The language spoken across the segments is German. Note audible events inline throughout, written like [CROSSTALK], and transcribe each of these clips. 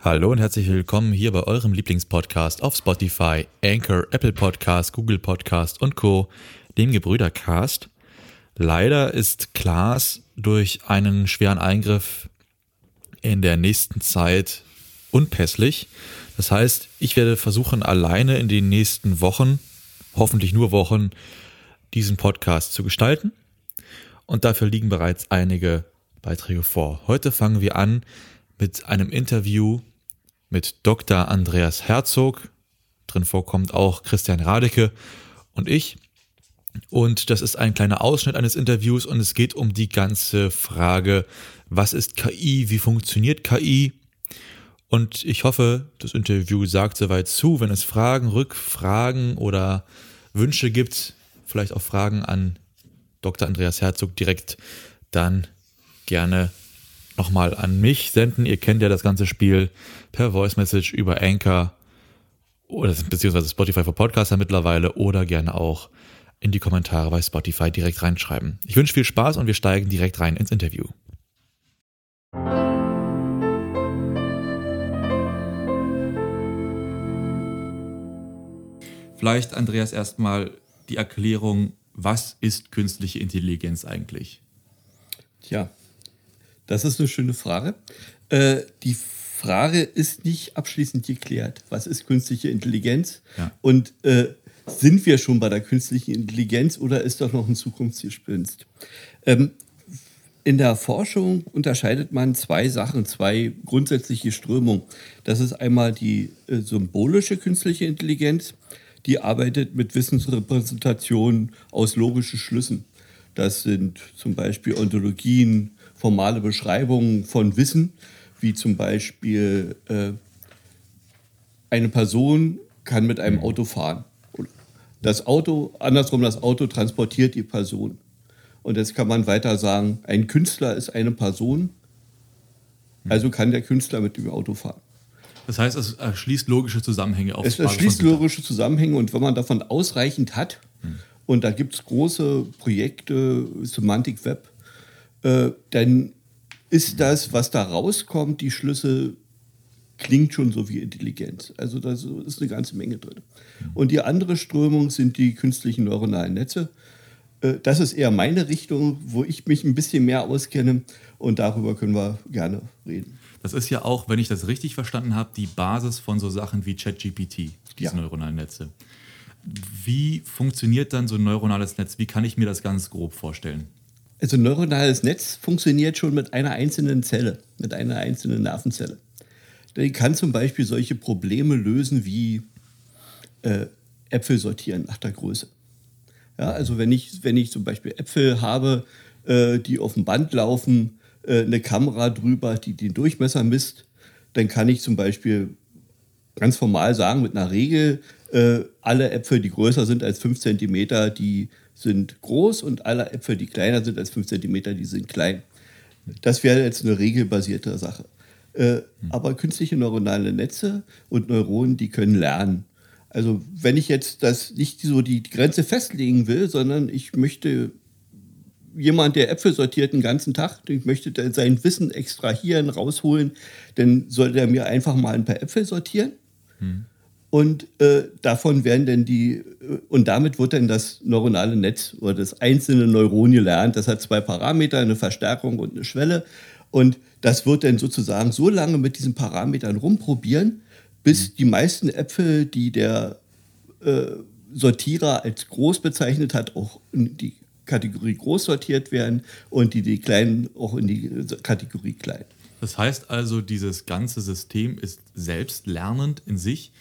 Hallo und herzlich willkommen hier bei eurem Lieblingspodcast auf Spotify, Anchor, Apple Podcast, Google Podcast und Co., dem Gebrüdercast. Leider ist Klaas durch einen schweren Eingriff in der nächsten Zeit unpässlich. Das heißt, ich werde versuchen, alleine in den nächsten Wochen, hoffentlich nur Wochen, diesen Podcast zu gestalten. Und dafür liegen bereits einige Beiträge vor. Heute fangen wir an mit einem Interview mit Dr. Andreas Herzog. Drin vorkommt auch Christian Radeke und ich. Und das ist ein kleiner Ausschnitt eines Interviews und es geht um die ganze Frage, was ist KI, wie funktioniert KI? Und ich hoffe, das Interview sagt soweit zu. Wenn es Fragen, Rückfragen oder Wünsche gibt, vielleicht auch Fragen an Dr. Andreas Herzog direkt, dann gerne nochmal an mich senden. Ihr kennt ja das ganze Spiel per Voice Message über Anchor oder beziehungsweise Spotify für Podcaster mittlerweile oder gerne auch in die Kommentare bei Spotify direkt reinschreiben. Ich wünsche viel Spaß und wir steigen direkt rein ins Interview. Vielleicht, Andreas, erstmal die Erklärung, was ist künstliche Intelligenz eigentlich? Tja, das ist eine schöne Frage. Äh, die Frage ist nicht abschließend geklärt. Was ist künstliche Intelligenz? Ja. Und äh, sind wir schon bei der künstlichen Intelligenz oder ist doch noch ein Zukunftsgespinst? Ähm, in der Forschung unterscheidet man zwei Sachen, zwei grundsätzliche Strömungen. Das ist einmal die äh, symbolische künstliche Intelligenz, die arbeitet mit Wissensrepräsentationen aus logischen Schlüssen. Das sind zum Beispiel Ontologien, formale Beschreibungen von Wissen, wie zum Beispiel äh, eine Person kann mit einem Auto fahren. Das Auto, andersrum, das Auto transportiert die Person. Und jetzt kann man weiter sagen, ein Künstler ist eine Person, also kann der Künstler mit dem Auto fahren. Das heißt, es erschließt logische Zusammenhänge auf Es erschließt logische Zusammenhänge und wenn man davon ausreichend hat, hm. und da gibt es große Projekte, Semantic Web, äh, dann ist das, was da rauskommt, die Schlüssel klingt schon so wie Intelligenz. Also da ist eine ganze Menge drin. Und die andere Strömung sind die künstlichen neuronalen Netze. Äh, das ist eher meine Richtung, wo ich mich ein bisschen mehr auskenne und darüber können wir gerne reden. Das ist ja auch, wenn ich das richtig verstanden habe, die Basis von so Sachen wie ChatGPT, diese ja. neuronalen Netze. Wie funktioniert dann so ein neuronales Netz? Wie kann ich mir das ganz grob vorstellen? Also ein neuronales Netz funktioniert schon mit einer einzelnen Zelle, mit einer einzelnen Nervenzelle. Die kann zum Beispiel solche Probleme lösen wie äh, Äpfel sortieren nach der Größe. Ja, also wenn ich, wenn ich zum Beispiel Äpfel habe, äh, die auf dem Band laufen, äh, eine Kamera drüber, die den Durchmesser misst, dann kann ich zum Beispiel ganz formal sagen, mit einer Regel, äh, alle Äpfel, die größer sind als 5 cm, die sind groß und alle Äpfel, die kleiner sind als 5 cm, die sind klein. Das wäre jetzt eine regelbasierte Sache. Äh, hm. Aber künstliche neuronale Netze und Neuronen, die können lernen. Also wenn ich jetzt das nicht so die Grenze festlegen will, sondern ich möchte jemand, der Äpfel sortiert den ganzen Tag, ich möchte sein Wissen extrahieren, rausholen, dann sollte er mir einfach mal ein paar Äpfel sortieren. Hm. Und äh, davon werden dann die, äh, und damit wird dann das neuronale Netz oder das einzelne Neuron gelernt. Das hat zwei Parameter, eine Verstärkung und eine Schwelle. Und das wird dann sozusagen so lange mit diesen Parametern rumprobieren, bis mhm. die meisten Äpfel, die der äh, Sortierer als groß bezeichnet hat, auch die Kategorie groß sortiert werden und die, die kleinen auch in die Kategorie klein. Das heißt also, dieses ganze System ist selbstlernend in sich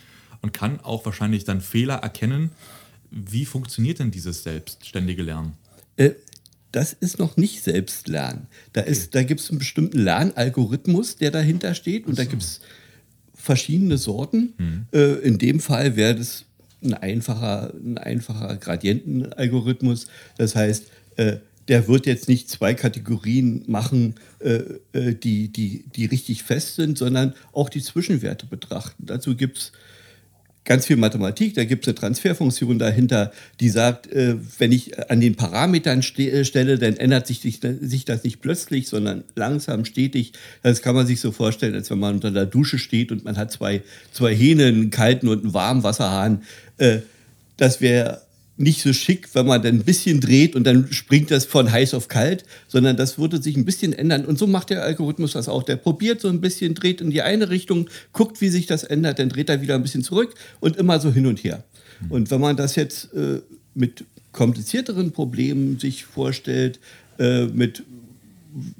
und kann auch wahrscheinlich dann Fehler erkennen. Wie funktioniert denn dieses selbstständige Lernen? Äh, das ist noch nicht Selbstlernen. Da, okay. da gibt es einen bestimmten Lernalgorithmus, der dahinter steht. Und so. da gibt es verschiedene Sorten. Hm. Äh, in dem Fall wäre das ein einfacher, ein einfacher Gradientenalgorithmus. Das heißt, äh, der wird jetzt nicht zwei Kategorien machen, äh, äh die, die, die richtig fest sind, sondern auch die Zwischenwerte betrachten. Dazu gibt es ganz viel Mathematik, da gibt es eine Transferfunktion dahinter, die sagt, äh, wenn ich an den Parametern ste äh, stelle, dann ändert sich, sich das nicht plötzlich, sondern langsam, stetig. Das kann man sich so vorstellen, als wenn man unter der Dusche steht und man hat zwei, zwei Hähne, einen kalten und einen warmen Wasserhahn. Äh, das wäre nicht so schick, wenn man dann ein bisschen dreht und dann springt das von heiß auf kalt, sondern das würde sich ein bisschen ändern. Und so macht der Algorithmus das auch. Der probiert so ein bisschen, dreht in die eine Richtung, guckt, wie sich das ändert, dann dreht er wieder ein bisschen zurück und immer so hin und her. Und wenn man das jetzt äh, mit komplizierteren Problemen sich vorstellt, äh, mit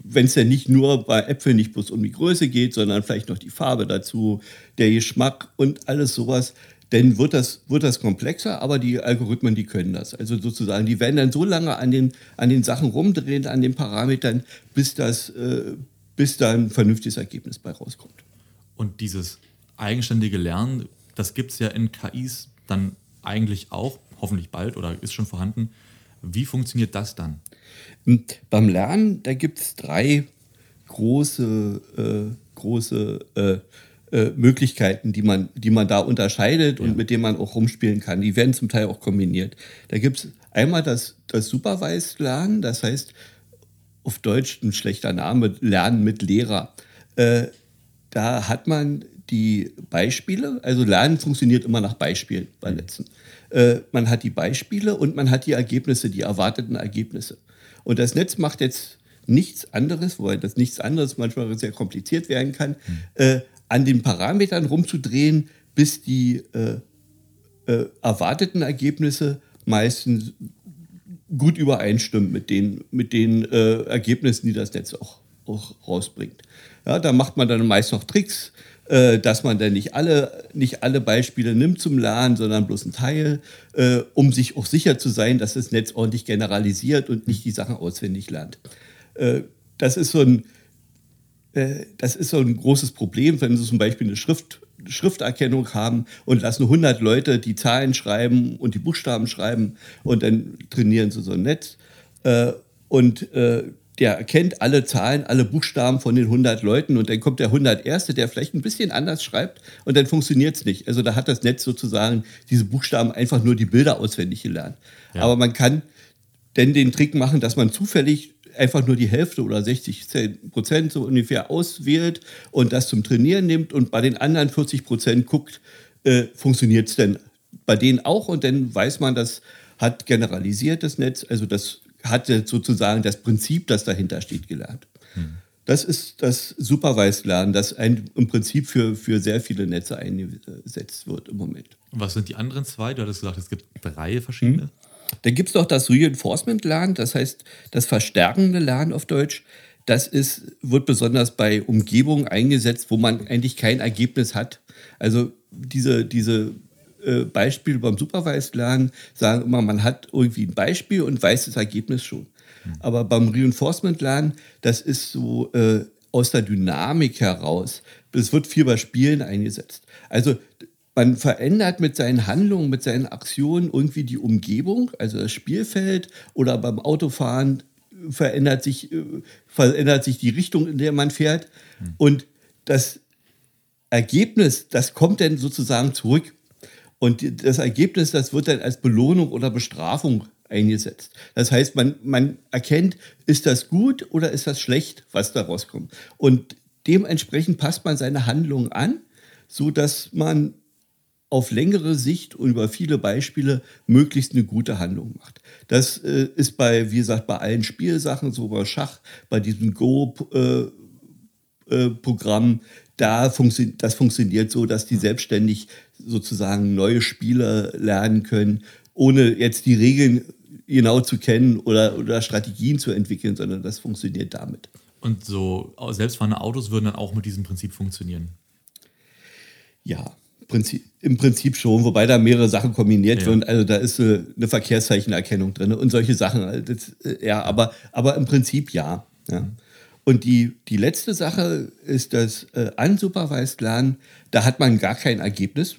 wenn es ja nicht nur bei Äpfeln nicht bloß um die Größe geht, sondern vielleicht noch die Farbe dazu, der Geschmack und alles sowas, dann wird das, wird das komplexer, aber die Algorithmen, die können das. Also sozusagen, die werden dann so lange an den, an den Sachen rumdrehen, an den Parametern, bis, das, äh, bis da ein vernünftiges Ergebnis bei rauskommt. Und dieses eigenständige Lernen, das gibt es ja in KIs dann eigentlich auch, hoffentlich bald oder ist schon vorhanden. Wie funktioniert das dann? Hm, beim Lernen, da gibt es drei große, äh, große äh, äh, Möglichkeiten, die man, die man da unterscheidet und mit denen man auch rumspielen kann. Die werden zum Teil auch kombiniert. Da gibt es einmal das, das Supervised Lernen, das heißt auf Deutsch ein schlechter Name, Lernen mit Lehrer. Äh, da hat man die Beispiele, also Lernen funktioniert immer nach Beispielen bei Netzen. Äh, man hat die Beispiele und man hat die Ergebnisse, die erwarteten Ergebnisse. Und das Netz macht jetzt nichts anderes, wobei das nichts anderes manchmal sehr kompliziert werden kann, mhm. äh, an den Parametern rumzudrehen, bis die äh, äh, erwarteten Ergebnisse meistens gut übereinstimmen mit den, mit den äh, Ergebnissen, die das Netz auch, auch rausbringt. Ja, da macht man dann meist noch Tricks, äh, dass man dann nicht alle, nicht alle Beispiele nimmt zum Lernen, sondern bloß einen Teil, äh, um sich auch sicher zu sein, dass das Netz ordentlich generalisiert und nicht die Sachen auswendig lernt. Äh, das ist so ein, das ist so ein großes Problem, wenn Sie zum Beispiel eine Schrift, Schrifterkennung haben und lassen 100 Leute die Zahlen schreiben und die Buchstaben schreiben und dann trainieren Sie so ein Netz. Äh, und äh, der erkennt alle Zahlen, alle Buchstaben von den 100 Leuten und dann kommt der 101. der vielleicht ein bisschen anders schreibt und dann funktioniert es nicht. Also da hat das Netz sozusagen diese Buchstaben einfach nur die Bilder auswendig gelernt. Ja. Aber man kann denn den Trick machen, dass man zufällig einfach nur die Hälfte oder 60 Prozent so ungefähr auswählt und das zum Trainieren nimmt und bei den anderen 40 Prozent guckt, äh, funktioniert es denn bei denen auch und dann weiß man, das hat generalisiert das Netz, also das hat sozusagen das Prinzip, das dahinter steht, gelernt. Hm. Das ist das Supervised Lernen, das ein, im Prinzip für, für sehr viele Netze eingesetzt wird im Moment. Und was sind die anderen zwei? Du hattest gesagt, es gibt drei verschiedene. Hm. Dann gibt es noch das Reinforcement Lernen, das heißt das verstärkende Lernen auf Deutsch. Das ist, wird besonders bei Umgebungen eingesetzt, wo man eigentlich kein Ergebnis hat. Also diese, diese äh, Beispiele beim Supervised Lernen sagen immer, man hat irgendwie ein Beispiel und weiß das Ergebnis schon. Mhm. Aber beim Reinforcement Lernen, das ist so äh, aus der Dynamik heraus. Es wird viel bei Spielen eingesetzt. Also man verändert mit seinen Handlungen, mit seinen Aktionen irgendwie die Umgebung, also das Spielfeld oder beim Autofahren verändert sich, äh, verändert sich die Richtung, in der man fährt. Mhm. Und das Ergebnis, das kommt dann sozusagen zurück. Und das Ergebnis, das wird dann als Belohnung oder Bestrafung eingesetzt. Das heißt, man, man erkennt, ist das gut oder ist das schlecht, was da rauskommt. Und dementsprechend passt man seine Handlungen an, so dass man auf längere Sicht und über viele Beispiele möglichst eine gute Handlung macht. Das äh, ist bei, wie gesagt, bei allen Spielsachen, so bei Schach, bei diesem Go-Programm, äh, äh, da funktio das funktioniert so, dass die selbstständig sozusagen neue Spiele lernen können, ohne jetzt die Regeln genau zu kennen oder, oder Strategien zu entwickeln, sondern das funktioniert damit. Und so selbstfahrende Autos würden dann auch mit diesem Prinzip funktionieren? Ja, Prinzip, im Prinzip schon, wobei da mehrere Sachen kombiniert ja. werden. Also da ist eine, eine Verkehrszeichenerkennung drin und solche Sachen. Das, äh, ja, aber, aber im Prinzip ja. ja. Und die, die letzte Sache ist das äh, Unsupervised Lernen. Da hat man gar kein Ergebnis,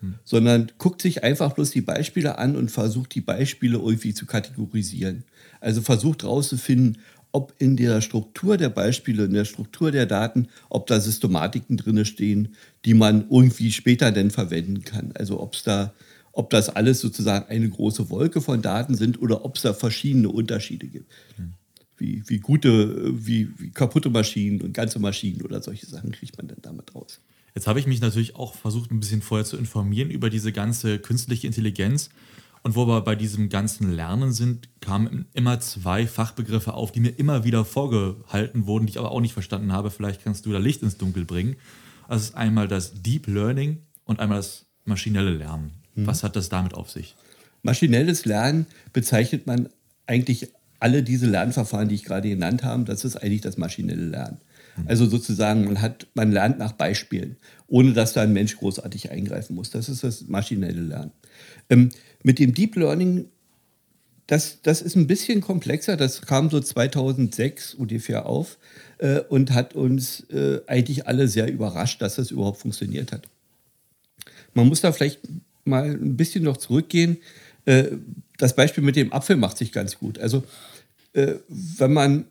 hm. sondern guckt sich einfach bloß die Beispiele an und versucht die Beispiele irgendwie zu kategorisieren. Also versucht herauszufinden, ob in der Struktur der Beispiele, in der Struktur der Daten, ob da Systematiken drin stehen, die man irgendwie später denn verwenden kann. Also ob es da, ob das alles sozusagen eine große Wolke von Daten sind oder ob es da verschiedene Unterschiede gibt. Wie, wie gute, wie, wie kaputte Maschinen und ganze Maschinen oder solche Sachen kriegt man dann damit raus. Jetzt habe ich mich natürlich auch versucht, ein bisschen vorher zu informieren über diese ganze künstliche Intelligenz und wo wir bei diesem ganzen Lernen sind, kamen immer zwei Fachbegriffe auf, die mir immer wieder vorgehalten wurden, die ich aber auch nicht verstanden habe. Vielleicht kannst du da Licht ins Dunkel bringen. Das ist einmal das Deep Learning und einmal das maschinelle Lernen. Mhm. Was hat das damit auf sich? Maschinelles Lernen bezeichnet man eigentlich alle diese Lernverfahren, die ich gerade genannt habe. Das ist eigentlich das maschinelle Lernen. Mhm. Also sozusagen, man, hat, man lernt nach Beispielen, ohne dass da ein Mensch großartig eingreifen muss. Das ist das maschinelle Lernen. Ähm, mit dem Deep Learning, das, das ist ein bisschen komplexer. Das kam so 2006 ungefähr auf äh, und hat uns äh, eigentlich alle sehr überrascht, dass das überhaupt funktioniert hat. Man muss da vielleicht mal ein bisschen noch zurückgehen. Äh, das Beispiel mit dem Apfel macht sich ganz gut. Also, äh, wenn man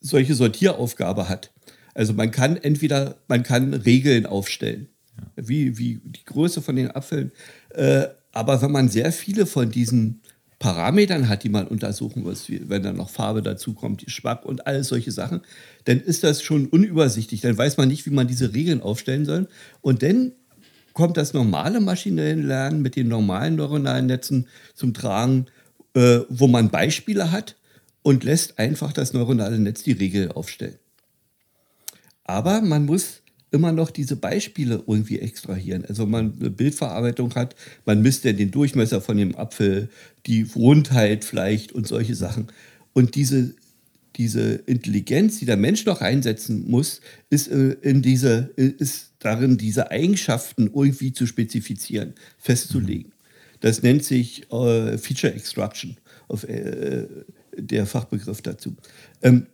solche Sortieraufgabe hat, also man kann entweder, man kann Regeln aufstellen, ja. wie, wie die Größe von den Apfeln, äh, aber wenn man sehr viele von diesen Parametern hat, die man untersuchen muss, wenn dann noch Farbe dazu kommt, Geschmack und alles solche Sachen, dann ist das schon unübersichtlich. Dann weiß man nicht, wie man diese Regeln aufstellen soll. Und dann kommt das normale maschinelle Lernen mit den normalen neuronalen Netzen zum Tragen, äh, wo man Beispiele hat und lässt einfach das neuronale Netz die Regel aufstellen. Aber man muss immer noch diese Beispiele irgendwie extrahieren. Also man eine Bildverarbeitung hat, man misst ja den Durchmesser von dem Apfel, die Rundheit vielleicht und solche Sachen. Und diese, diese Intelligenz, die der Mensch noch einsetzen muss, ist, äh, in diese, ist darin, diese Eigenschaften irgendwie zu spezifizieren, festzulegen. Das nennt sich äh, Feature Extraction, auf, äh, der Fachbegriff dazu. Ähm,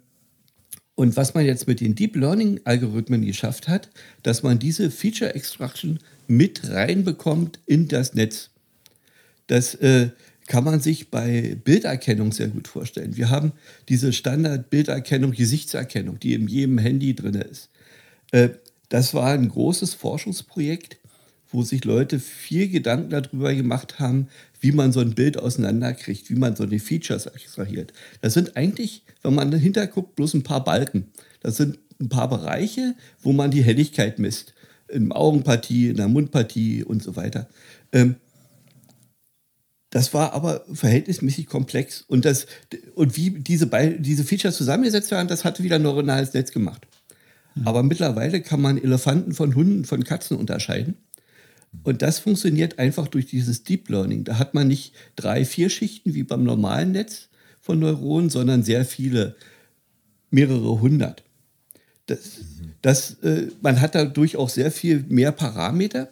und was man jetzt mit den Deep Learning Algorithmen geschafft hat, dass man diese Feature Extraction mit reinbekommt in das Netz. Das äh, kann man sich bei Bilderkennung sehr gut vorstellen. Wir haben diese Standard-Bilderkennung, Gesichtserkennung, die in jedem Handy drin ist. Äh, das war ein großes Forschungsprojekt, wo sich Leute viel Gedanken darüber gemacht haben, wie man so ein Bild auseinanderkriegt, wie man so die Features extrahiert. Das sind eigentlich, wenn man dahinter guckt, bloß ein paar Balken. Das sind ein paar Bereiche, wo man die Helligkeit misst. In der Augenpartie, in der Mundpartie und so weiter. Ähm, das war aber verhältnismäßig komplex. Und, das, und wie diese, diese Features zusammengesetzt werden, das hatte wieder ein neuronales Netz gemacht. Mhm. Aber mittlerweile kann man Elefanten von Hunden, von Katzen unterscheiden. Und das funktioniert einfach durch dieses Deep Learning. Da hat man nicht drei, vier Schichten wie beim normalen Netz von Neuronen, sondern sehr viele, mehrere hundert. Das, das, äh, man hat dadurch auch sehr viel mehr Parameter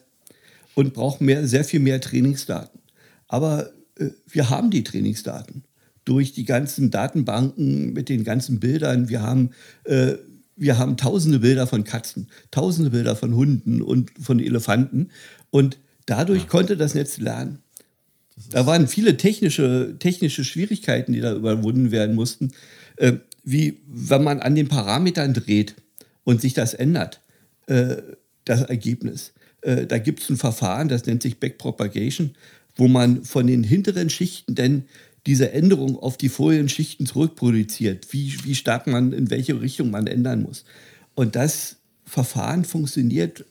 und braucht mehr, sehr viel mehr Trainingsdaten. Aber äh, wir haben die Trainingsdaten durch die ganzen Datenbanken mit den ganzen Bildern. Wir haben, äh, wir haben tausende Bilder von Katzen, tausende Bilder von Hunden und von Elefanten. Und dadurch ja. konnte das Netz lernen. Da waren viele technische, technische Schwierigkeiten, die da überwunden werden mussten. Äh, wie wenn man an den Parametern dreht und sich das ändert, äh, das Ergebnis. Äh, da gibt es ein Verfahren, das nennt sich Backpropagation, wo man von den hinteren Schichten denn diese Änderung auf die vorigen Schichten zurückproduziert, wie, wie stark man, in welche Richtung man ändern muss. Und das Verfahren funktioniert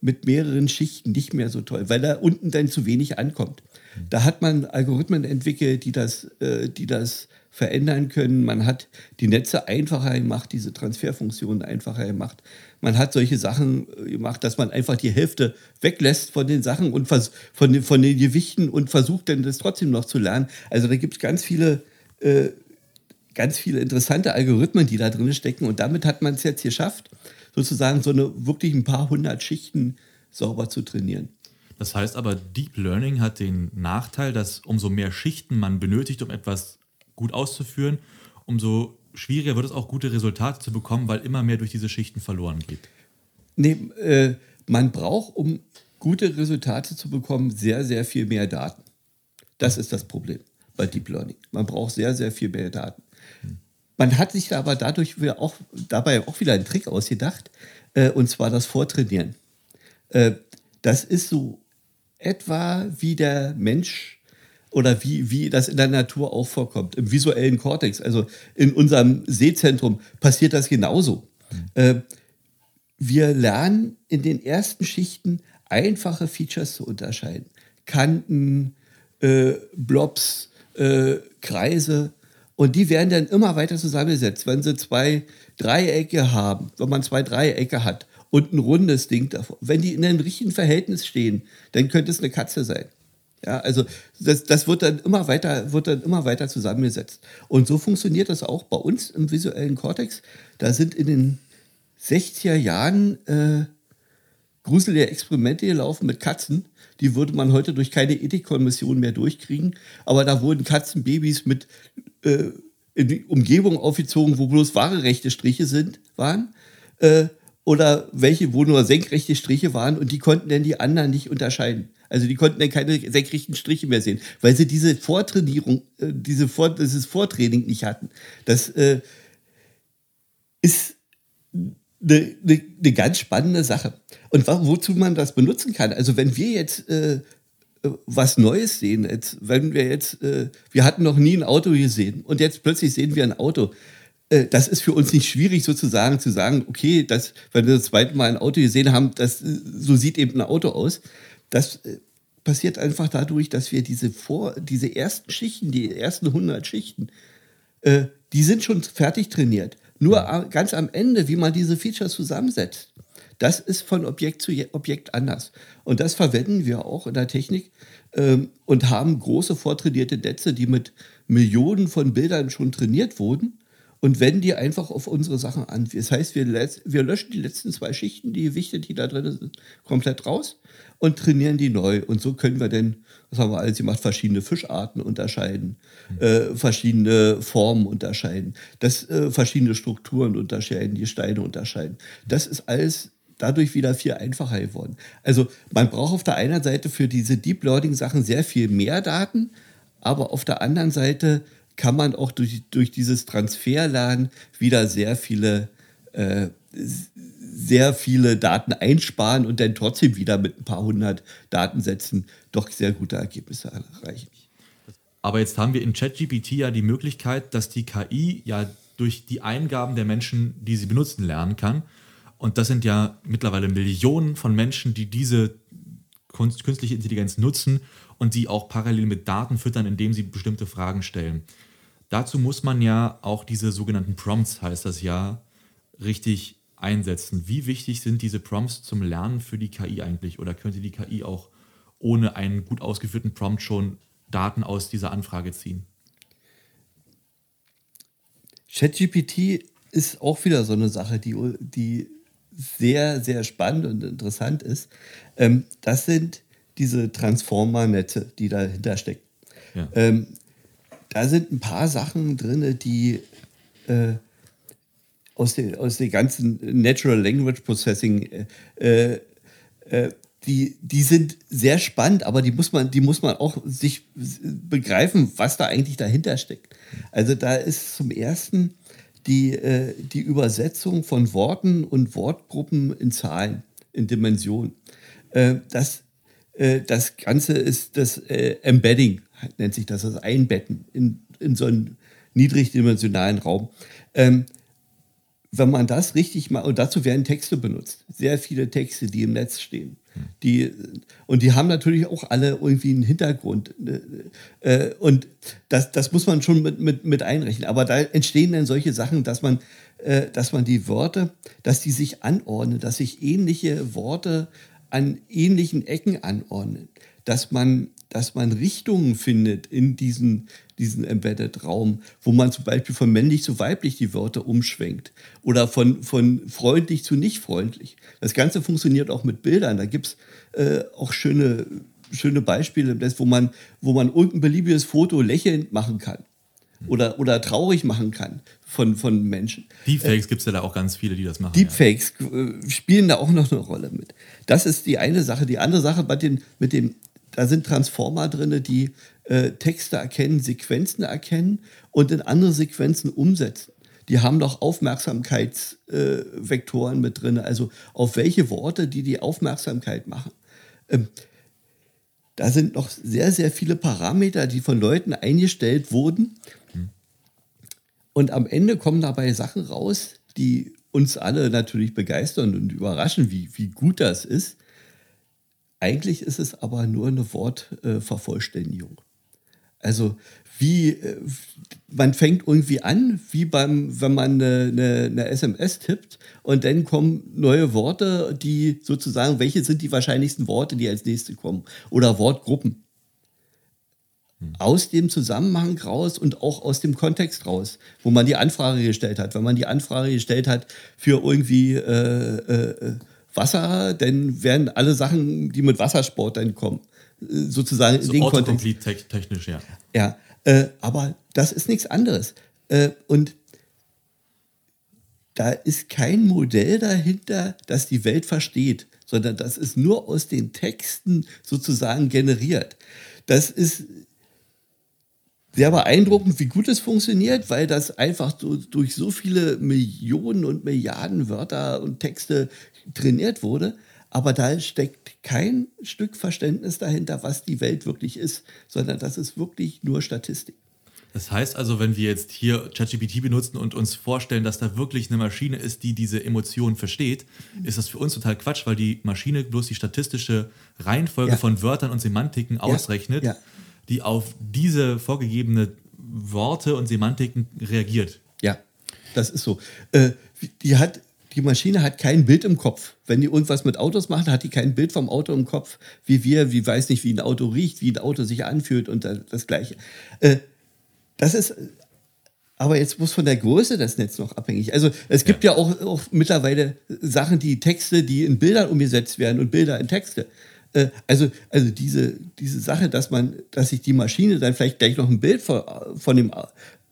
mit mehreren Schichten nicht mehr so toll, weil da unten dann zu wenig ankommt. Da hat man Algorithmen entwickelt, die das, äh, die das verändern können. Man hat die Netze einfacher gemacht, diese Transferfunktionen einfacher gemacht. Man hat solche Sachen äh, gemacht, dass man einfach die Hälfte weglässt von den Sachen und von den, von den Gewichten und versucht dann das trotzdem noch zu lernen. Also da gibt es ganz viele, äh, ganz viele interessante Algorithmen, die da drin stecken. Und damit hat man es jetzt geschafft, sozusagen so eine wirklich ein paar hundert Schichten sauber zu trainieren. Das heißt aber, Deep Learning hat den Nachteil, dass umso mehr Schichten man benötigt, um etwas gut auszuführen, umso schwieriger wird es auch, gute Resultate zu bekommen, weil immer mehr durch diese Schichten verloren geht. Nee, äh, man braucht, um gute Resultate zu bekommen, sehr, sehr viel mehr Daten. Das ist das Problem. bei Deep Learning. Man braucht sehr, sehr viel mehr Daten. Man hat sich aber dadurch auch, dabei auch wieder einen Trick ausgedacht, äh, und zwar das Vortrainieren. Äh, das ist so etwa wie der Mensch oder wie, wie das in der Natur auch vorkommt, im visuellen Kortex, also in unserem Sehzentrum passiert das genauso. Mhm. wir lernen in den ersten Schichten einfache Features zu unterscheiden. Kanten, äh, Blobs, äh, Kreise. Und die werden dann immer weiter zusammengesetzt. Wenn sie zwei Dreiecke haben, wenn man zwei Dreiecke hat und ein rundes Ding davor, wenn die in einem richtigen Verhältnis stehen, dann könnte es eine Katze sein. Ja, also das, das wird, dann immer weiter, wird dann immer weiter zusammengesetzt. Und so funktioniert das auch bei uns im visuellen Kortex. Da sind in den 60er Jahren äh, gruselige Experimente gelaufen mit Katzen. Die würde man heute durch keine Ethikkommission mehr durchkriegen. Aber da wurden Katzenbabys mit äh, in die Umgebung aufgezogen, wo bloß waagerechte Striche sind, waren. Äh, oder welche, wo nur senkrechte Striche waren und die konnten dann die anderen nicht unterscheiden. Also die konnten dann keine senkrechten Striche mehr sehen, weil sie diese Vortrainierung, äh, diese Vor dieses Vortraining nicht hatten. Das äh, ist eine, eine, eine, ganz spannende Sache. Und wozu man das benutzen kann. Also wenn wir jetzt äh, was Neues sehen, jetzt, wenn wir jetzt, äh, wir hatten noch nie ein Auto gesehen und jetzt plötzlich sehen wir ein Auto. Äh, das ist für uns nicht schwierig sozusagen zu sagen, okay, das, wenn wir das zweite Mal ein Auto gesehen haben, das, äh, so sieht eben ein Auto aus. Das äh, passiert einfach dadurch, dass wir diese, vor, diese ersten Schichten, die ersten 100 Schichten, die sind schon fertig trainiert. Nur ganz am Ende, wie man diese Features zusammensetzt, das ist von Objekt zu Objekt anders. Und das verwenden wir auch in der Technik ähm, und haben große vortrainierte Netze, die mit Millionen von Bildern schon trainiert wurden und wenden die einfach auf unsere Sachen an. Das heißt, wir, wir löschen die letzten zwei Schichten, die Gewichte, die da drin sind, komplett raus und trainieren die neu. Und so können wir denn, was haben wir alles gemacht, verschiedene Fischarten unterscheiden, mhm. äh, verschiedene Formen unterscheiden, das, äh, verschiedene Strukturen unterscheiden, die Steine unterscheiden. Das ist alles dadurch wieder viel einfacher geworden. Also man braucht auf der einen Seite für diese Deep Learning Sachen sehr viel mehr Daten, aber auf der anderen Seite kann man auch durch, durch dieses Transferlernen wieder sehr viele äh, sehr viele Daten einsparen und dann trotzdem wieder mit ein paar hundert Datensätzen doch sehr gute Ergebnisse erreichen. Aber jetzt haben wir in ChatGPT ja die Möglichkeit, dass die KI ja durch die Eingaben der Menschen, die sie benutzen, lernen kann. Und das sind ja mittlerweile Millionen von Menschen, die diese künstliche Intelligenz nutzen und sie auch parallel mit Daten füttern, indem sie bestimmte Fragen stellen. Dazu muss man ja auch diese sogenannten Prompts, heißt das ja, richtig einsetzen. Wie wichtig sind diese Prompts zum Lernen für die KI eigentlich? Oder könnte die KI auch ohne einen gut ausgeführten Prompt schon Daten aus dieser Anfrage ziehen? ChatGPT ist auch wieder so eine Sache, die, die sehr, sehr spannend und interessant ist. Ähm, das sind diese Transformer-Netze, die dahinter stecken. Ja. Ähm, da sind ein paar Sachen drin, die äh, aus den, aus den ganzen Natural Language Processing, äh, äh, die, die sind sehr spannend, aber die muss man, die muss man auch sich begreifen, was da eigentlich dahinter steckt. Also da ist zum ersten die, äh, die Übersetzung von Worten und Wortgruppen in Zahlen, in Dimensionen. Äh, das, äh, das Ganze ist das äh, Embedding, nennt sich das, das Einbetten in, in so einen niedrigdimensionalen Raum. Ähm, wenn man das richtig macht, und dazu werden Texte benutzt, sehr viele Texte, die im Netz stehen. Die, und die haben natürlich auch alle irgendwie einen Hintergrund. Äh, und das, das muss man schon mit, mit, mit einrechnen. Aber da entstehen dann solche Sachen, dass man, äh, dass man die Worte, dass die sich anordnen, dass sich ähnliche Worte an ähnlichen Ecken anordnen, dass man dass man Richtungen findet in diesen, diesen Embedded-Raum, wo man zum Beispiel von männlich zu weiblich die Wörter umschwenkt oder von, von freundlich zu nicht freundlich. Das Ganze funktioniert auch mit Bildern. Da gibt es äh, auch schöne, schöne Beispiele, wo man, wo man irgendein beliebiges Foto lächelnd machen kann oder, oder traurig machen kann von, von Menschen. Deepfakes äh, gibt es ja da auch ganz viele, die das machen. Deepfakes ja. Äh, spielen da auch noch eine Rolle mit. Das ist die eine Sache. Die andere Sache bei den, mit dem da sind Transformer drin, die äh, Texte erkennen, Sequenzen erkennen und in andere Sequenzen umsetzen. Die haben noch Aufmerksamkeitsvektoren äh, mit drin, also auf welche Worte die die Aufmerksamkeit machen. Ähm, da sind noch sehr, sehr viele Parameter, die von Leuten eingestellt wurden. Und am Ende kommen dabei Sachen raus, die uns alle natürlich begeistern und überraschen, wie, wie gut das ist. Eigentlich ist es aber nur eine Wortvervollständigung. Äh, also wie äh, man fängt irgendwie an, wie beim, wenn man eine, eine, eine, SMS tippt und dann kommen neue Worte, die sozusagen, welche sind die wahrscheinlichsten Worte, die als nächste kommen oder Wortgruppen. Hm. Aus dem Zusammenhang raus und auch aus dem Kontext raus, wo man die Anfrage gestellt hat. Wenn man die Anfrage gestellt hat für irgendwie äh, äh, Wasser, dann werden alle Sachen, die mit Wassersport dann kommen, äh, sozusagen so in den Kontext. technisch, ja. Ja, äh, aber das ist nichts anderes. Äh, und da ist kein Modell dahinter, das die Welt versteht, sondern das ist nur aus den Texten sozusagen generiert. Das ist sehr beeindruckend, wie gut es funktioniert, weil das einfach so, durch so viele Millionen und Milliarden Wörter und Texte trainiert wurde. Aber da steckt kein Stück Verständnis dahinter, was die Welt wirklich ist, sondern das ist wirklich nur Statistik. Das heißt also, wenn wir jetzt hier ChatGPT benutzen und uns vorstellen, dass da wirklich eine Maschine ist, die diese Emotionen versteht, ist das für uns total Quatsch, weil die Maschine bloß die statistische Reihenfolge ja. von Wörtern und Semantiken ja. ausrechnet, ja. die auf diese vorgegebene Worte und Semantiken reagiert. Ja, das ist so. Äh, die hat die Maschine hat kein Bild im Kopf. Wenn die irgendwas mit Autos machen, hat die kein Bild vom Auto im Kopf, wie wir, wie weiß nicht, wie ein Auto riecht, wie ein Auto sich anfühlt und das Gleiche. Äh, das ist, aber jetzt muss von der Größe das Netz noch abhängig. Also es gibt ja, ja auch, auch, mittlerweile Sachen, die Texte, die in Bildern umgesetzt werden und Bilder in Texte. Äh, also, also diese, diese Sache, dass man, dass sich die Maschine dann vielleicht gleich noch ein Bild von, von dem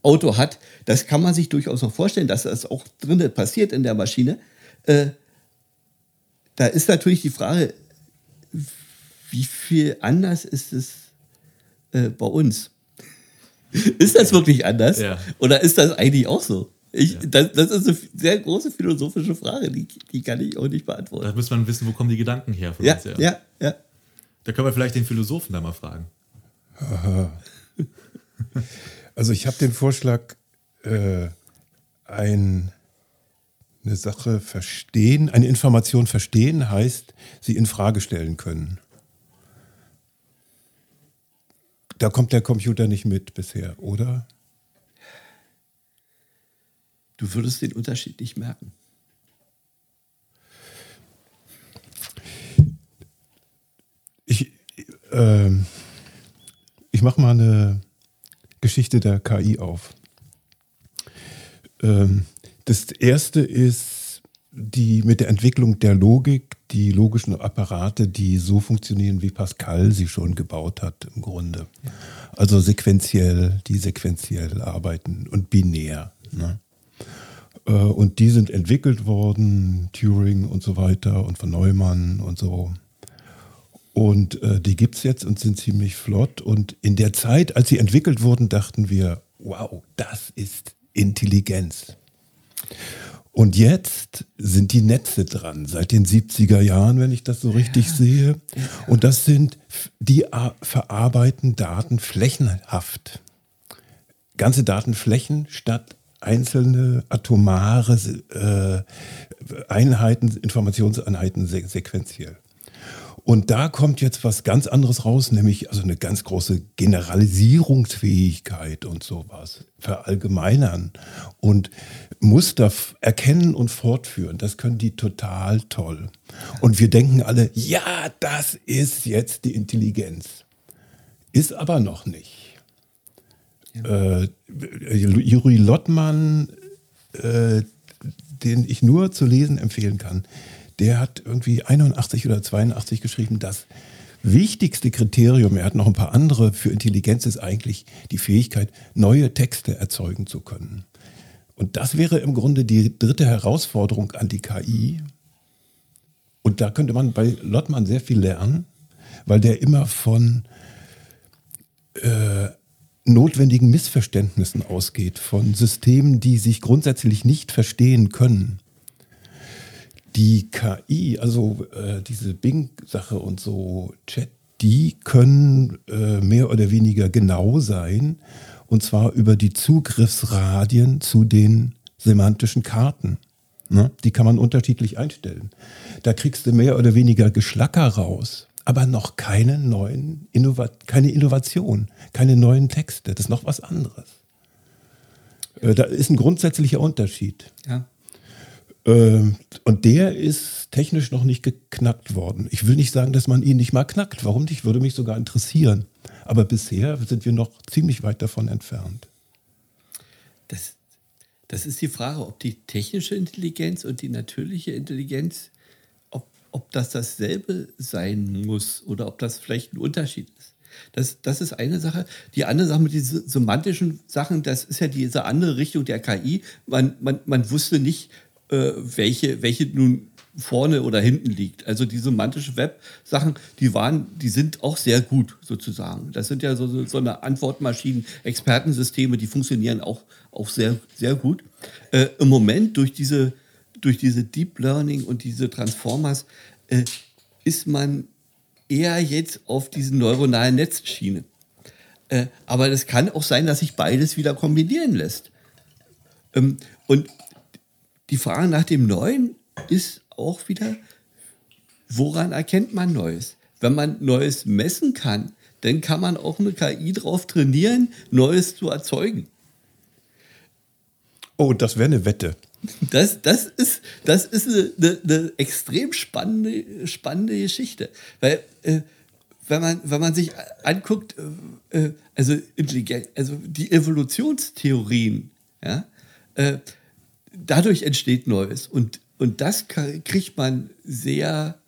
Auto hat, das kann man sich durchaus noch vorstellen, dass das auch drinnen passiert in der Maschine. Äh, da ist natürlich die Frage, wie viel anders ist es äh, bei uns? [LAUGHS] ist das wirklich anders? Ja. Oder ist das eigentlich auch so? Ich, ja. das, das, ist eine sehr große philosophische Frage, die, die kann ich auch nicht beantworten. Da muss man wissen, wo kommen die Gedanken her von ja, uns. Ja, ja, ja. Da können wir vielleicht den Philosophen da mal fragen. [LAUGHS] Also ich habe den Vorschlag, äh, ein, eine Sache verstehen, eine Information verstehen heißt, sie in Frage stellen können. Da kommt der Computer nicht mit bisher, oder? Du würdest den Unterschied nicht merken. Ich, äh, ich mache mal eine Geschichte der KI auf. Ähm, das erste ist die mit der Entwicklung der Logik, die logischen Apparate, die so funktionieren, wie Pascal sie schon gebaut hat im Grunde. Also sequenziell, die sequenziell arbeiten und binär. Ne? Äh, und die sind entwickelt worden, Turing und so weiter und von Neumann und so. Und äh, die gibt es jetzt und sind ziemlich flott. Und in der Zeit, als sie entwickelt wurden, dachten wir, wow, das ist Intelligenz. Und jetzt sind die Netze dran, seit den 70er Jahren, wenn ich das so richtig ja. sehe. Und das sind, die verarbeiten Daten flächenhaft. Ganze Datenflächen statt einzelne atomare äh, Einheiten, Informationseinheiten sequenziell. Und da kommt jetzt was ganz anderes raus, nämlich also eine ganz große Generalisierungsfähigkeit und sowas, verallgemeinern und Muster erkennen und fortführen. Das können die total toll. Und wir denken alle, ja, das ist jetzt die Intelligenz. Ist aber noch nicht. Ja. Äh, Juri Lottmann, äh, den ich nur zu lesen empfehlen kann, der hat irgendwie 81 oder 82 geschrieben, das wichtigste Kriterium, er hat noch ein paar andere für Intelligenz, ist eigentlich die Fähigkeit, neue Texte erzeugen zu können. Und das wäre im Grunde die dritte Herausforderung an die KI. Und da könnte man bei Lottmann sehr viel lernen. weil der immer von äh, notwendigen Missverständnissen ausgeht, von Systemen, die sich grundsätzlich nicht verstehen können. Die KI, also äh, diese Bing-Sache und so, Chat, die können äh, mehr oder weniger genau sein, und zwar über die Zugriffsradien zu den semantischen Karten. Ne? Die kann man unterschiedlich einstellen. Da kriegst du mehr oder weniger Geschlacker raus aber noch keine neuen Innova keine Innovation, keine neuen Texte. Das ist noch was anderes. Äh, da ist ein grundsätzlicher Unterschied. Ja. Äh, und der ist technisch noch nicht geknackt worden. Ich will nicht sagen, dass man ihn nicht mal knackt. Warum nicht? Würde mich sogar interessieren. Aber bisher sind wir noch ziemlich weit davon entfernt. Das, das ist die Frage, ob die technische Intelligenz und die natürliche Intelligenz ob das dasselbe sein muss oder ob das vielleicht ein Unterschied ist. Das, das ist eine Sache. Die andere Sache mit diesen semantischen Sachen, das ist ja diese andere Richtung der KI. Man, man, man wusste nicht, äh, welche, welche nun vorne oder hinten liegt. Also die semantischen Web-Sachen, die waren, die sind auch sehr gut sozusagen. Das sind ja so, so eine Antwortmaschinen, Expertensysteme, die funktionieren auch, auch sehr, sehr gut. Äh, Im Moment durch diese durch diese Deep Learning und diese Transformers äh, ist man eher jetzt auf diesen neuronalen Netzschiene. Äh, aber es kann auch sein, dass sich beides wieder kombinieren lässt. Ähm, und die Frage nach dem Neuen ist auch wieder, woran erkennt man Neues? Wenn man Neues messen kann, dann kann man auch eine KI darauf trainieren, Neues zu erzeugen. Oh, das wäre eine Wette. Das, das ist, das ist eine, eine, eine extrem spannende, spannende Geschichte. Weil, äh, wenn, man, wenn man sich anguckt, äh, äh also, also die Evolutionstheorien, ja, äh, dadurch entsteht Neues. Und, und das kriegt man sehr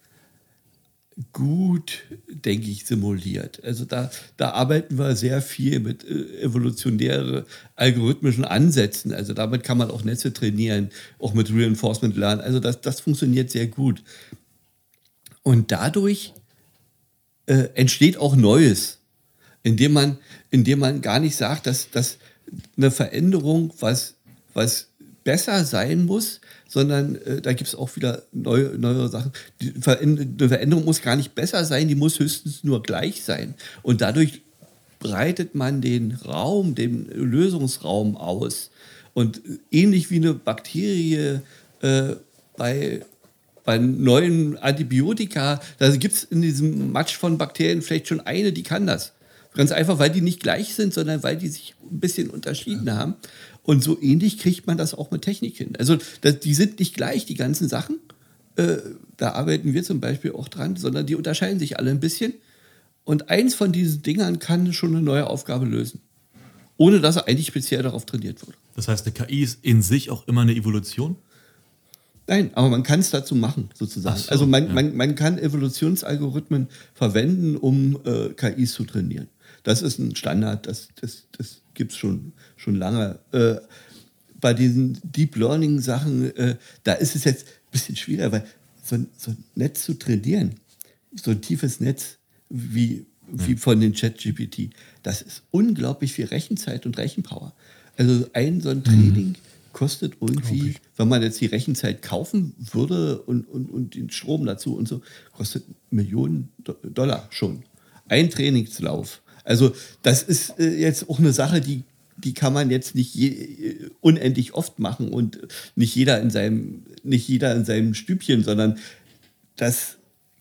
gut, denke ich, simuliert. Also da, da arbeiten wir sehr viel mit äh, evolutionären algorithmischen Ansätzen. Also damit kann man auch Netze trainieren, auch mit Reinforcement lernen. Also das, das funktioniert sehr gut. Und dadurch äh, entsteht auch Neues, indem man, indem man gar nicht sagt, dass, dass eine Veränderung was, was besser sein muss, sondern äh, da gibt es auch wieder neue, neue Sachen. Die Veränderung muss gar nicht besser sein, die muss höchstens nur gleich sein. Und dadurch breitet man den Raum, den Lösungsraum aus. Und ähnlich wie eine Bakterie äh, bei, bei neuen Antibiotika, da gibt es in diesem Matsch von Bakterien vielleicht schon eine, die kann das. Ganz einfach, weil die nicht gleich sind, sondern weil die sich ein bisschen unterschieden haben. Und so ähnlich kriegt man das auch mit Technik hin. Also das, die sind nicht gleich, die ganzen Sachen. Äh, da arbeiten wir zum Beispiel auch dran, sondern die unterscheiden sich alle ein bisschen. Und eins von diesen Dingern kann schon eine neue Aufgabe lösen. Ohne dass er eigentlich speziell darauf trainiert wurde. Das heißt, eine KI ist in sich auch immer eine Evolution? Nein, aber man kann es dazu machen, sozusagen. So, also man, ja. man, man kann Evolutionsalgorithmen verwenden, um äh, KIs zu trainieren. Das ist ein Standard, das, das, das gibt es schon, schon lange. Äh, bei diesen Deep Learning Sachen, äh, da ist es jetzt ein bisschen schwieriger, weil so ein, so ein Netz zu trainieren, so ein tiefes Netz wie, wie von den ChatGPT, das ist unglaublich viel Rechenzeit und Rechenpower. Also ein so ein Training mhm. kostet irgendwie, wenn man jetzt die Rechenzeit kaufen würde und, und, und den Strom dazu und so, kostet Millionen Dollar schon. Ein Trainingslauf. Also das ist äh, jetzt auch eine Sache, die, die kann man jetzt nicht je, äh, unendlich oft machen und nicht jeder in seinem, nicht jeder in seinem Stübchen, sondern das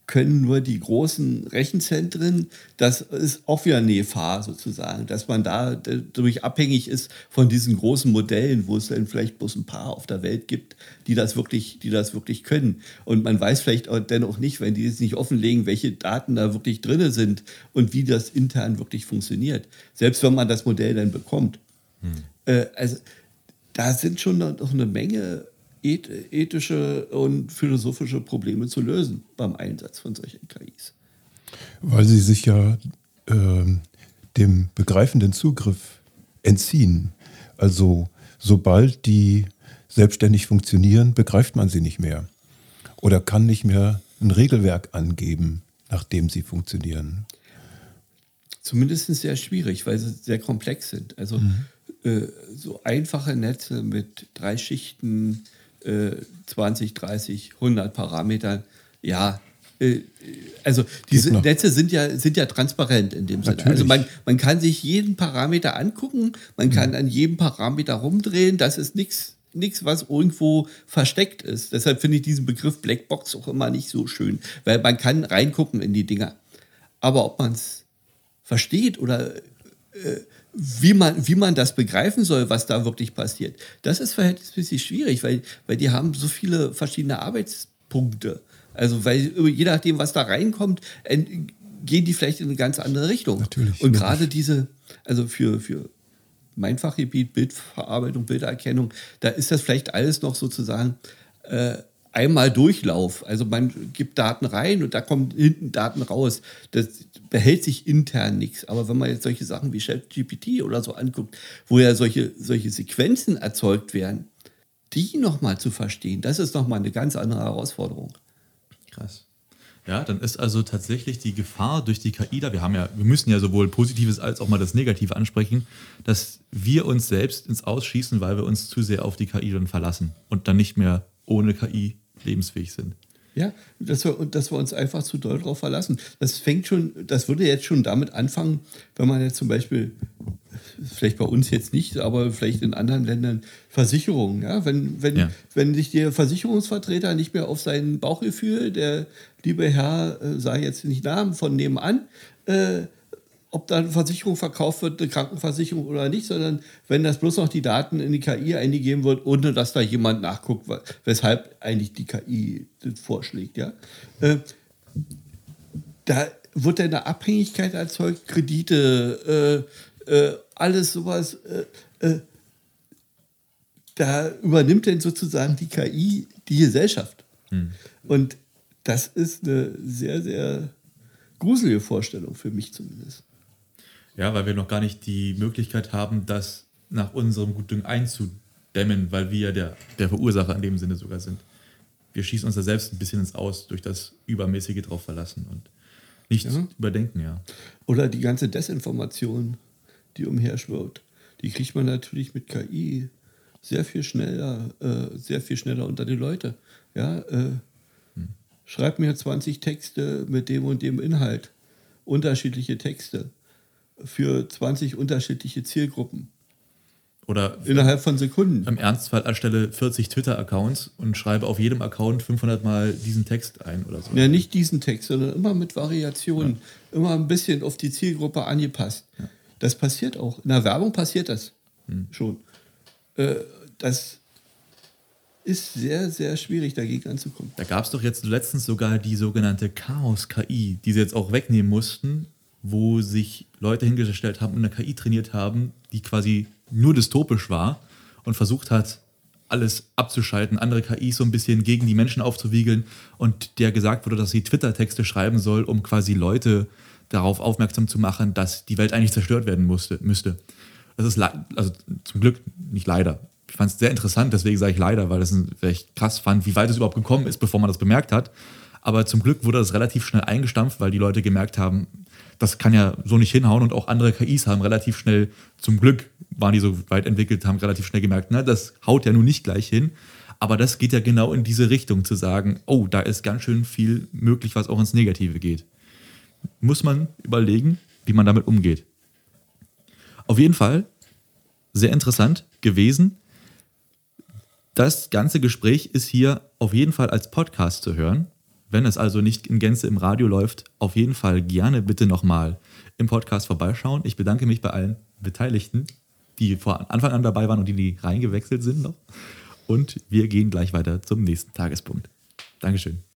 können nur die großen Rechenzentren. Das ist auch wieder eine Gefahr sozusagen, dass man da dadurch abhängig ist von diesen großen Modellen, wo es dann vielleicht bloß ein paar auf der Welt gibt, die das wirklich, die das wirklich können. Und man weiß vielleicht auch dennoch nicht, wenn die es nicht offenlegen, welche Daten da wirklich drin sind und wie das intern wirklich funktioniert. Selbst wenn man das Modell dann bekommt. Hm. Äh, also da sind schon noch eine Menge ethische und philosophische Probleme zu lösen beim Einsatz von solchen KIs. Weil sie sich ja äh, dem begreifenden Zugriff entziehen. Also sobald die selbstständig funktionieren, begreift man sie nicht mehr oder kann nicht mehr ein Regelwerk angeben. nachdem sie funktionieren. Zumindest sehr schwierig, weil sie sehr komplex sind. Also mhm. äh, so einfache Netze mit drei Schichten, äh, 20, 30, 100 Parametern, ja, äh, also diese Netze sind ja, sind ja transparent in dem Sinne. Also man, man kann sich jeden Parameter angucken, man kann mhm. an jedem Parameter rumdrehen, das ist nichts nichts, was irgendwo versteckt ist. Deshalb finde ich diesen Begriff Blackbox auch immer nicht so schön, weil man kann reingucken in die Dinger. Aber ob man es versteht oder äh, wie, man, wie man das begreifen soll, was da wirklich passiert, das ist verhältnismäßig schwierig, weil, weil die haben so viele verschiedene Arbeitspunkte. Also, weil je nachdem, was da reinkommt, gehen die vielleicht in eine ganz andere Richtung. Natürlich. Und gerade diese, also für, für mein Fachgebiet, Bildverarbeitung, Bildererkennung, da ist das vielleicht alles noch sozusagen äh, einmal Durchlauf. Also man gibt Daten rein und da kommen hinten Daten raus. Das behält sich intern nichts. Aber wenn man jetzt solche Sachen wie ChatGPT oder so anguckt, wo ja solche, solche Sequenzen erzeugt werden, die nochmal zu verstehen, das ist nochmal eine ganz andere Herausforderung. Krass. Ja, dann ist also tatsächlich die Gefahr durch die KI da, wir haben ja, wir müssen ja sowohl Positives als auch mal das Negative ansprechen, dass wir uns selbst ins Ausschießen, weil wir uns zu sehr auf die KI dann verlassen und dann nicht mehr ohne KI lebensfähig sind. Ja, dass wir, dass wir uns einfach zu doll darauf verlassen. Das fängt schon, das würde jetzt schon damit anfangen, wenn man jetzt zum Beispiel, vielleicht bei uns jetzt nicht, aber vielleicht in anderen Ländern, Versicherungen, ja, wenn, wenn, ja. wenn sich der Versicherungsvertreter nicht mehr auf sein Bauchgefühl, der liebe Herr, äh, sage jetzt nicht Namen von nebenan, äh, ob da eine Versicherung verkauft wird, eine Krankenversicherung oder nicht, sondern wenn das bloß noch die Daten in die KI eingegeben wird, ohne dass da jemand nachguckt, weshalb eigentlich die KI das vorschlägt. Ja? Äh, da wird eine Abhängigkeit erzeugt, Kredite, äh, äh, alles sowas. Äh, da übernimmt denn sozusagen die KI die Gesellschaft. Hm. Und das ist eine sehr, sehr gruselige Vorstellung für mich zumindest. Ja, weil wir noch gar nicht die Möglichkeit haben, das nach unserem Gutdünken einzudämmen, weil wir ja der, der Verursacher in dem Sinne sogar sind. Wir schießen uns da selbst ein bisschen ins Aus durch das übermäßige drauf verlassen und nicht ja. überdenken, ja. Oder die ganze Desinformation, die umherschwirrt, die kriegt man natürlich mit KI sehr viel schneller, äh, sehr viel schneller unter die Leute. Ja, äh, hm. Schreib mir 20 Texte mit dem und dem Inhalt. Unterschiedliche Texte für 20 unterschiedliche Zielgruppen. Oder innerhalb von Sekunden. Im Ernstfall erstelle 40 Twitter-Accounts und schreibe auf jedem Account 500 Mal diesen Text ein oder so. Ja, nicht diesen Text, sondern immer mit Variationen, ja. immer ein bisschen auf die Zielgruppe angepasst. Ja. Das passiert auch. In der Werbung passiert das hm. schon. Äh, das ist sehr, sehr schwierig, dagegen anzukommen. Da gab es doch jetzt letztens sogar die sogenannte Chaos-KI, die sie jetzt auch wegnehmen mussten, wo sich Leute hingestellt haben und eine KI trainiert haben, die quasi nur dystopisch war und versucht hat, alles abzuschalten, andere KIs so ein bisschen gegen die Menschen aufzuwiegeln und der gesagt wurde, dass sie Twitter-Texte schreiben soll, um quasi Leute darauf aufmerksam zu machen, dass die Welt eigentlich zerstört werden musste, müsste. Das ist also zum Glück nicht leider. Ich fand es sehr interessant, deswegen sage ich leider, weil, das weil ich krass fand, wie weit es überhaupt gekommen ist, bevor man das bemerkt hat. Aber zum Glück wurde das relativ schnell eingestampft, weil die Leute gemerkt haben, das kann ja so nicht hinhauen und auch andere KIs haben relativ schnell, zum Glück waren die so weit entwickelt, haben relativ schnell gemerkt, na, das haut ja nun nicht gleich hin. Aber das geht ja genau in diese Richtung, zu sagen, oh, da ist ganz schön viel möglich, was auch ins Negative geht. Muss man überlegen, wie man damit umgeht. Auf jeden Fall sehr interessant gewesen. Das ganze Gespräch ist hier auf jeden Fall als Podcast zu hören. Wenn es also nicht in Gänze im Radio läuft, auf jeden Fall gerne bitte nochmal im Podcast vorbeischauen. Ich bedanke mich bei allen Beteiligten, die von Anfang an dabei waren und die, die reingewechselt sind noch. Und wir gehen gleich weiter zum nächsten Tagespunkt. Dankeschön.